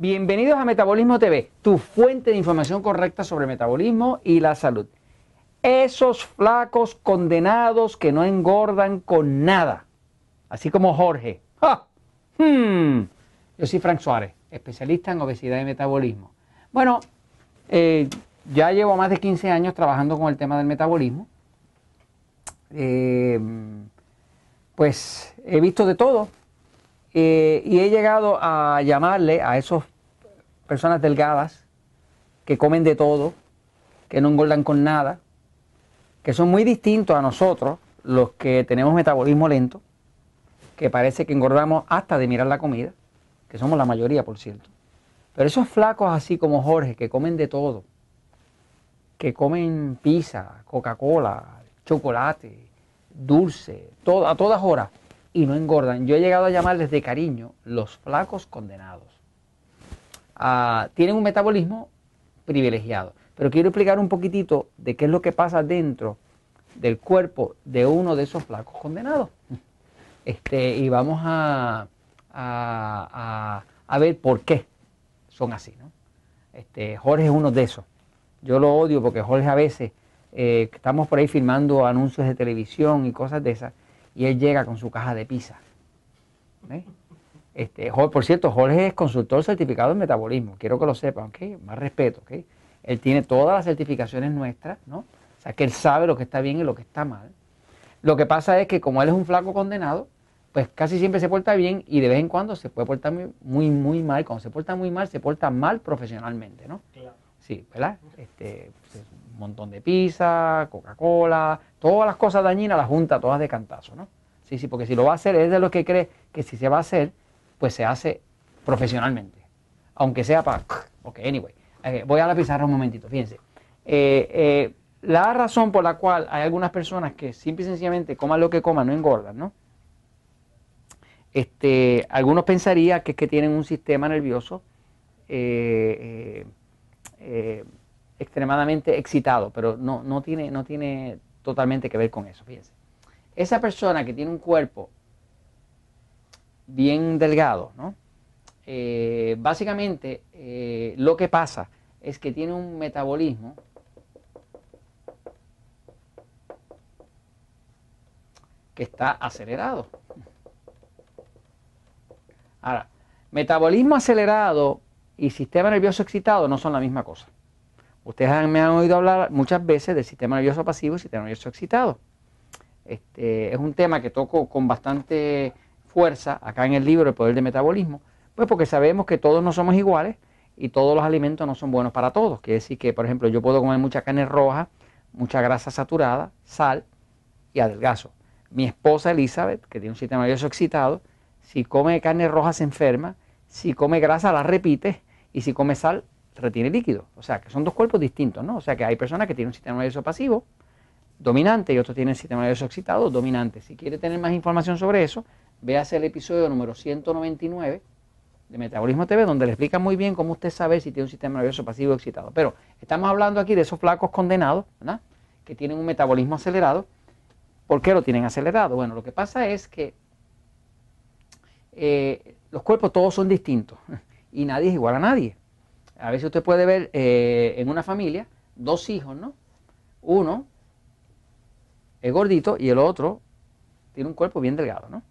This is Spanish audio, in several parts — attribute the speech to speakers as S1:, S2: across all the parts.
S1: Bienvenidos a Metabolismo TV, tu fuente de información correcta sobre metabolismo y la salud. Esos flacos condenados que no engordan con nada, así como Jorge. Hmm. Yo soy Frank Suárez, especialista en obesidad y metabolismo. Bueno, eh, ya llevo más de 15 años trabajando con el tema del metabolismo. Eh, pues he visto de todo eh, y he llegado a llamarle a esas personas delgadas que comen de todo, que no engordan con nada, que son muy distintos a nosotros, los que tenemos metabolismo lento, que parece que engordamos hasta de mirar la comida, que somos la mayoría, por cierto. Pero esos flacos así como Jorge, que comen de todo, que comen pizza, Coca-Cola, chocolate, dulce, a todas horas, y no engordan. Yo he llegado a llamarles de cariño los flacos condenados. Ah, tienen un metabolismo privilegiado. Pero quiero explicar un poquitito de qué es lo que pasa dentro del cuerpo de uno de esos flacos condenados. Este, y vamos a, a, ver por qué son así. ¿no? Este, Jorge es uno de esos. Yo lo odio porque Jorge a veces eh, estamos por ahí filmando anuncios de televisión y cosas de esas y él llega con su caja de pizza. Este, por cierto, Jorge es consultor certificado en metabolismo, quiero que lo sepan, ¿ok? Más respeto, ¿ok? Él tiene todas las certificaciones nuestras, ¿no? O sea, que él sabe lo que está bien y lo que está mal. Lo que pasa es que como él es un flaco condenado, pues casi siempre se porta bien y de vez en cuando se puede portar muy, muy, mal. Cuando se porta muy mal, se porta mal profesionalmente, ¿no? Claro. Sí, ¿verdad? Este, pues, un montón de pizza, Coca-Cola, todas las cosas dañinas las junta todas de cantazo, ¿no? Sí, sí, porque si lo va a hacer, es de los que cree que si se va a hacer, pues se hace profesionalmente. Aunque sea para... Ok, anyway. Eh, voy a la pizarra un momentito, fíjense. Eh, eh, la razón por la cual hay algunas personas que simple y sencillamente coman lo que coman, no engordan, ¿no? Este, algunos pensarían que es que tienen un sistema nervioso extremadamente excitado, pero no, no, tiene, no tiene totalmente que ver con eso, fíjense. Esa persona que tiene un cuerpo bien delgado, ¿no? Eh, básicamente eh, lo que pasa es que tiene un metabolismo que está acelerado. Ahora, metabolismo acelerado y sistema nervioso excitado no son la misma cosa. Ustedes me han oído hablar muchas veces del sistema nervioso pasivo y sistema nervioso excitado. Este, es un tema que toco con bastante fuerza acá en el libro El Poder del Metabolismo, pues porque sabemos que todos no somos iguales y todos los alimentos no son buenos para todos. Quiere decir que, por ejemplo, yo puedo comer mucha carne roja, mucha grasa saturada, sal y adelgazo. Mi esposa Elizabeth, que tiene un sistema nervioso excitado, si come carne roja se enferma, si come grasa la repite y si come sal retiene líquido. O sea, que son dos cuerpos distintos, ¿no? O sea, que hay personas que tienen un sistema nervioso pasivo dominante y otros tienen sistema nervioso excitado dominante. Si quiere tener más información sobre eso, véase el episodio número 199 de Metabolismo TV, donde le explica muy bien cómo usted sabe si tiene un sistema nervioso pasivo o excitado. Pero estamos hablando aquí de esos flacos condenados, ¿verdad? Que tienen un metabolismo acelerado. ¿Por qué lo tienen acelerado? Bueno, lo que pasa es que eh, los cuerpos todos son distintos y nadie es igual a nadie. A veces usted puede ver eh, en una familia dos hijos, ¿no? Uno es gordito y el otro tiene un cuerpo bien delgado, ¿no?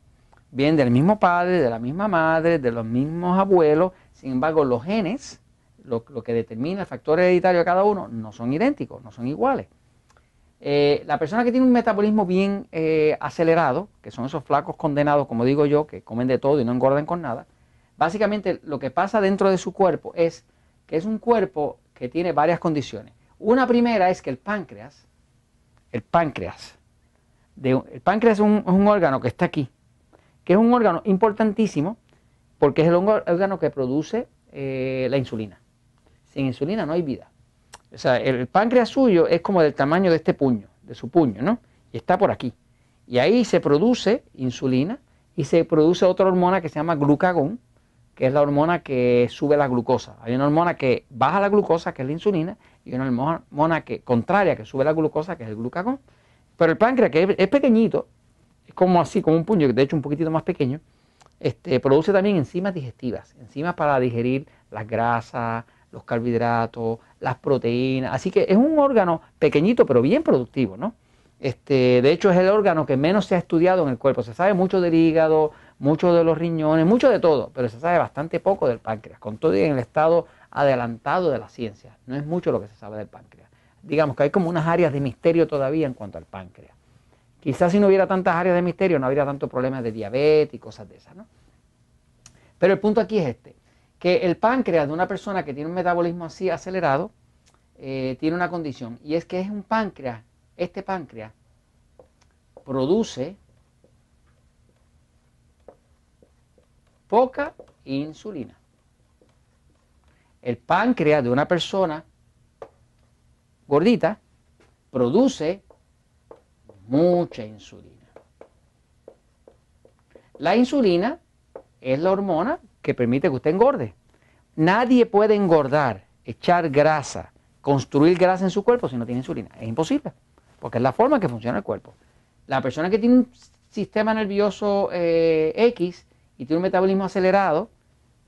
S1: Bien del mismo padre, de la misma madre, de los mismos abuelos, sin embargo los genes, lo, que determina el factor hereditario de cada uno, no son idénticos, no son iguales. Eh, la persona que tiene un metabolismo bien eh, acelerado, que son esos flacos condenados, como digo yo, que comen de todo y no engordan con nada, básicamente lo que pasa dentro de su cuerpo es que es un cuerpo que tiene varias condiciones. Una primera es que el páncreas, el páncreas, el páncreas es un, órgano que está aquí, que es un órgano importantísimo porque es el órgano que produce eh, la insulina. Sin insulina no hay vida. O sea, el páncreas suyo es como del tamaño de este puño, de su puño, ¿no? Y está por aquí. Y ahí se produce insulina y se produce otra hormona que se llama glucagón, que es la hormona que sube la glucosa. Hay una hormona que baja la glucosa, que es la insulina, y una hormona que, contraria, que sube la glucosa, que es el glucagón. Pero el páncreas, que es, pequeñito, es como así, como un puño, de hecho un poquitito más pequeño, este, produce también enzimas digestivas, enzimas para digerir las grasas, los carbohidratos, las proteínas. Así que es un órgano pequeñito pero bien productivo, ¿no? Este, de hecho es el órgano que menos se ha estudiado en el cuerpo. Se sabe mucho del hígado, mucho de los riñones, mucho de todo, pero se sabe bastante poco del páncreas, con todo en el estado adelantado de la ciencia. No es mucho lo que se sabe del páncreas. Digamos que hay como unas áreas de misterio todavía en cuanto al páncreas. Quizás si no hubiera tantas áreas de misterio no habría tantos problemas de diabetes y cosas de esas, ¿no? Pero el punto aquí es este, que el páncreas de una persona que tiene un metabolismo así acelerado eh, tiene una condición y es que es un páncreas, este páncreas produce poca insulina. El páncreas de una persona gordita produce mucha insulina. La insulina es la hormona que permite que usted engorde. Nadie puede engordar, echar grasa, construir grasa en su cuerpo si no tiene insulina. Es imposible, porque es la forma que funciona el cuerpo. La persona que tiene un sistema nervioso eh, X y tiene un metabolismo acelerado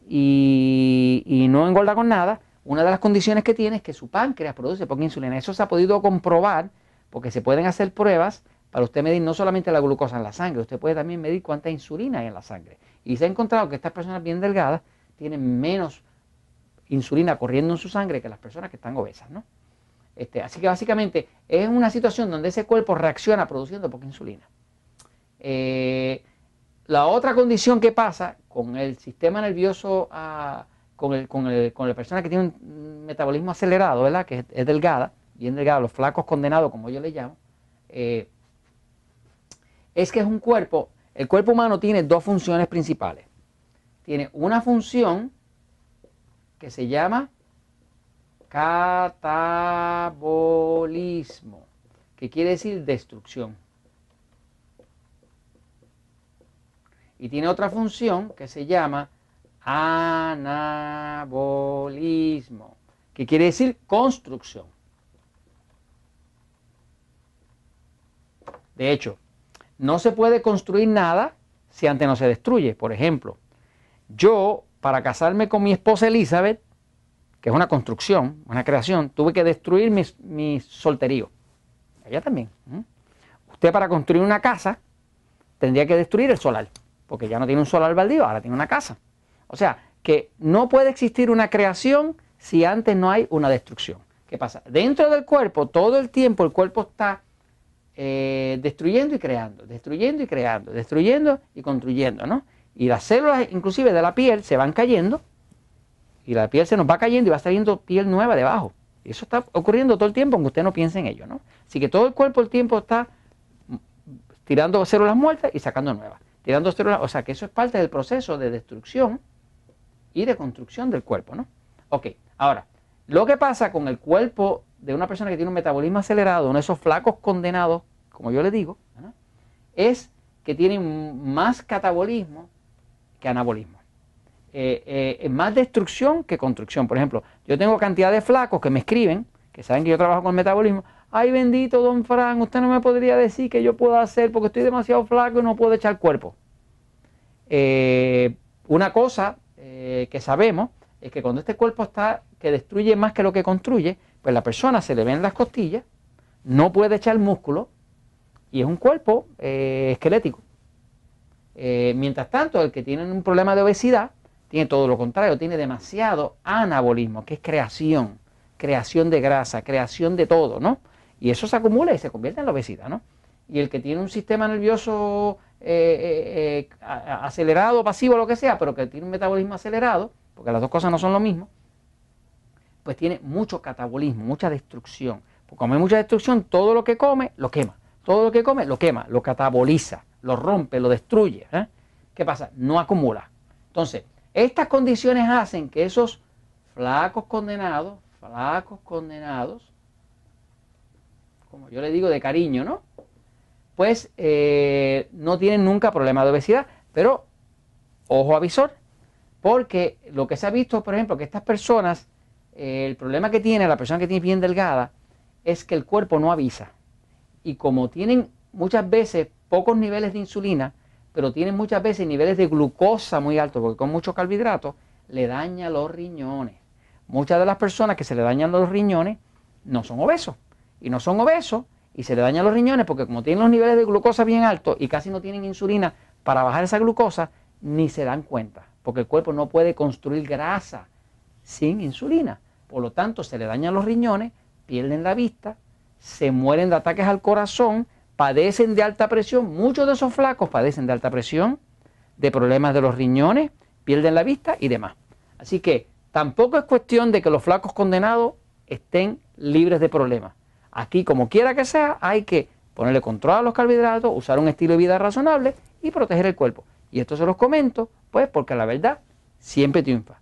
S1: y, y no engorda con nada, una de las condiciones que tiene es que su páncreas produce poca insulina. Eso se ha podido comprobar porque se pueden hacer pruebas para usted medir no solamente la glucosa en la sangre, usted puede también medir cuánta insulina hay en la sangre. Y se ha encontrado que estas personas bien delgadas tienen menos insulina corriendo en su sangre que las personas que están obesas, ¿no? Este, así que básicamente es una situación donde ese cuerpo reacciona produciendo poca insulina. Eh, la otra condición que pasa con el sistema nervioso, ah, con, el, con, la persona que tiene un metabolismo acelerado, ¿verdad? que es, delgada, bien delgada, los flacos condenados, como yo le llamo, eh, es que es un cuerpo, el cuerpo humano tiene dos funciones principales. Tiene una función que se llama catabolismo, que quiere decir destrucción. Y tiene otra función que se llama anabolismo, que quiere decir construcción. De hecho, no se puede construir nada si antes no se destruye. Por ejemplo, yo para casarme con mi esposa Elizabeth, que es una construcción, una creación, tuve que destruir mi, solterío. Ella también. Usted para construir una casa tendría que destruir el solar, porque ya no tiene un solar baldío, ahora tiene una casa. O sea, que no puede existir una creación si antes no hay una destrucción. ¿Qué pasa? Dentro del cuerpo, todo el tiempo el cuerpo está eh, destruyendo y creando, destruyendo y creando, destruyendo y construyendo, ¿no? Y las células inclusive de la piel se van cayendo y la piel se nos va cayendo y va saliendo piel nueva debajo. Y eso está ocurriendo todo el tiempo aunque usted no piense en ello, ¿no? Así que todo el cuerpo el tiempo está tirando células muertas y sacando nuevas. Tirando células, o sea que eso es parte del proceso de destrucción y de construcción del cuerpo, ¿no? Ok, ahora, lo que pasa con el cuerpo de una persona que tiene un metabolismo acelerado, uno de esos flacos condenados como yo le digo, es que tienen más catabolismo que anabolismo. Eh, eh, más destrucción que construcción. Por ejemplo, yo tengo cantidad de flacos que me escriben, que saben que yo trabajo con el metabolismo. Ay, bendito don Fran, usted no me podría decir que yo puedo hacer porque estoy demasiado flaco y no puedo echar cuerpo. Eh, una cosa que sabemos es que cuando este cuerpo está que destruye más que lo que construye, pues la persona se le ven las costillas, no puede echar músculo, y es un cuerpo eh, esquelético. Eh, mientras tanto, el que tiene un problema de obesidad tiene todo lo contrario, tiene demasiado anabolismo, que es creación, creación de grasa, creación de todo, ¿no? Y eso se acumula y se convierte en la obesidad, ¿no? Y el que tiene un sistema nervioso eh, acelerado, pasivo, lo que sea, pero que tiene un metabolismo acelerado, porque las dos cosas no son lo mismo, pues tiene mucho catabolismo, mucha destrucción. Porque como hay mucha destrucción, todo lo que come lo quema. Todo lo que come lo quema, lo cataboliza, lo rompe, lo destruye. ¿eh? ¿Qué pasa? No acumula. Entonces, estas condiciones hacen que esos flacos condenados, flacos condenados, como yo le digo de cariño, ¿no? Pues eh, no tienen nunca problema de obesidad, pero ojo avisor, porque lo que se ha visto, por ejemplo, que estas personas, eh, el problema que tiene la persona que tiene bien delgada, es que el cuerpo no avisa y como tienen muchas veces pocos niveles de insulina, pero tienen muchas veces niveles de glucosa muy altos, porque con mucho carbohidratos le daña los riñones. Muchas de las personas que se le dañan los riñones no son obesos. Y no son obesos y se le dañan los riñones porque como tienen los niveles de glucosa bien altos y casi no tienen insulina para bajar esa glucosa, ni se dan cuenta, porque el cuerpo no puede construir grasa sin insulina. Por lo tanto, se le dañan los riñones, pierden la vista, se mueren de ataques al corazón, padecen de alta presión, muchos de esos flacos padecen de alta presión, de problemas de los riñones, pierden la vista y demás. Así que tampoco es cuestión de que los flacos condenados estén libres de problemas. Aquí, como quiera que sea, hay que ponerle control a los carbohidratos, usar un estilo de vida razonable y proteger el cuerpo. Y esto se los comento, pues, porque la verdad siempre triunfa.